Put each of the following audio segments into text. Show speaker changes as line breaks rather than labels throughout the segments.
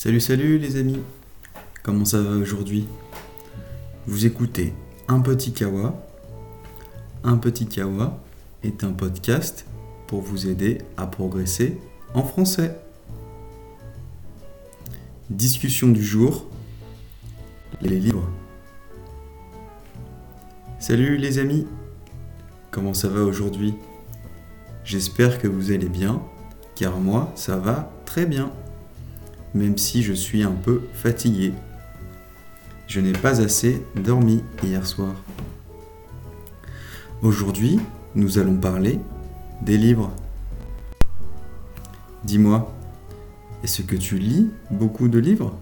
Salut salut les amis Comment ça va aujourd'hui? Vous écoutez Un Petit Kawa. Un Petit Kawa est un podcast pour vous aider à progresser en français. Discussion du jour. Les livres. Salut les amis Comment ça va aujourd'hui? J'espère que vous allez bien, car moi ça va très bien même si je suis un peu fatigué. Je n'ai pas assez dormi hier soir. Aujourd'hui, nous allons parler des livres. Dis-moi, est-ce que tu lis beaucoup de livres?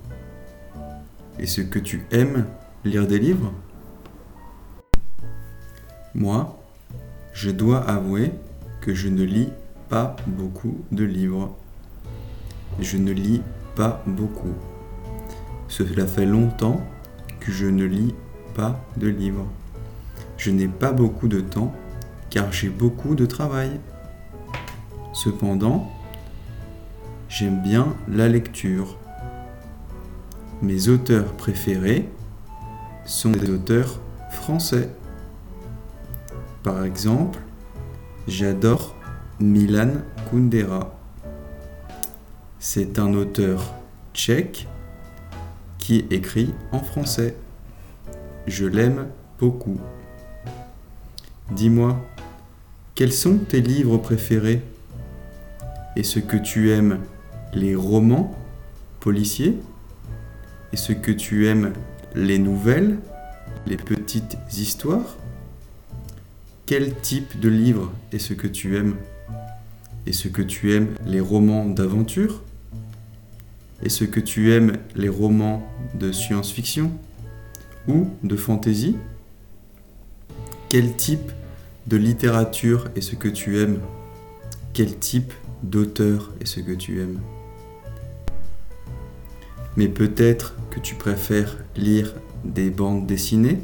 Est-ce que tu aimes lire des livres? Moi, je dois avouer que je ne lis pas beaucoup de livres. Je ne lis beaucoup. Cela fait longtemps que je ne lis pas de livres. Je n'ai pas beaucoup de temps car j'ai beaucoup de travail. Cependant, j'aime bien la lecture. Mes auteurs préférés sont des auteurs français. Par exemple, j'adore Milan Kundera. C'est un auteur tchèque qui écrit en français. Je l'aime beaucoup. Dis-moi, quels sont tes livres préférés? Est-ce que tu aimes les romans policiers? Est-ce que tu aimes les nouvelles, les petites histoires? Quel type de livre est-ce que tu aimes? Est-ce que tu aimes les romans d'aventure? Est-ce que tu aimes les romans de science-fiction? Ou de fantasy? Quel type de littérature est ce que tu aimes? Quel type d'auteur est ce que tu aimes? Mais peut-être que tu préfères lire des bandes dessinées,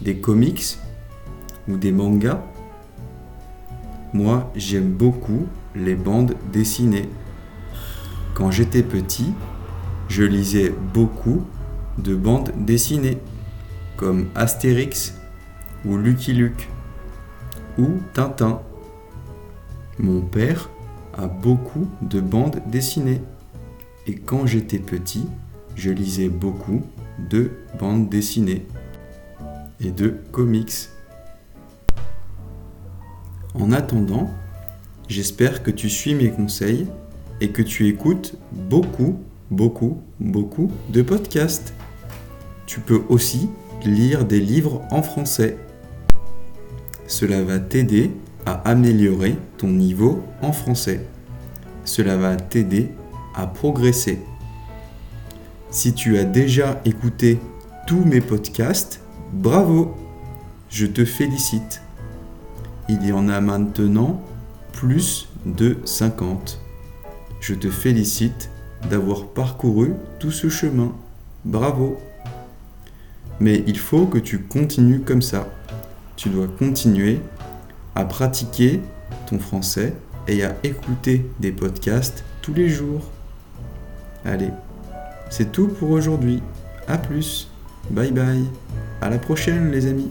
des comics ou des mangas? Moi, j'aime beaucoup les bandes dessinées. Quand j'étais petit, je lisais beaucoup de bandes dessinées, comme Astérix ou Lucky Luke ou Tintin. Mon père a beaucoup de bandes dessinées et quand j'étais petit, je lisais beaucoup de bandes dessinées et de comics. En attendant, j'espère que tu suis mes conseils et que tu écoutes beaucoup, beaucoup, beaucoup de podcasts. Tu peux aussi lire des livres en français. Cela va t'aider à améliorer ton niveau en français. Cela va t'aider à progresser. Si tu as déjà écouté tous mes podcasts, bravo, je te félicite. Il y en a maintenant plus de 50. Je te félicite d'avoir parcouru tout ce chemin. Bravo. Mais il faut que tu continues comme ça. Tu dois continuer à pratiquer ton français et à écouter des podcasts tous les jours. Allez, c'est tout pour aujourd'hui. A plus. Bye bye. À la prochaine les amis.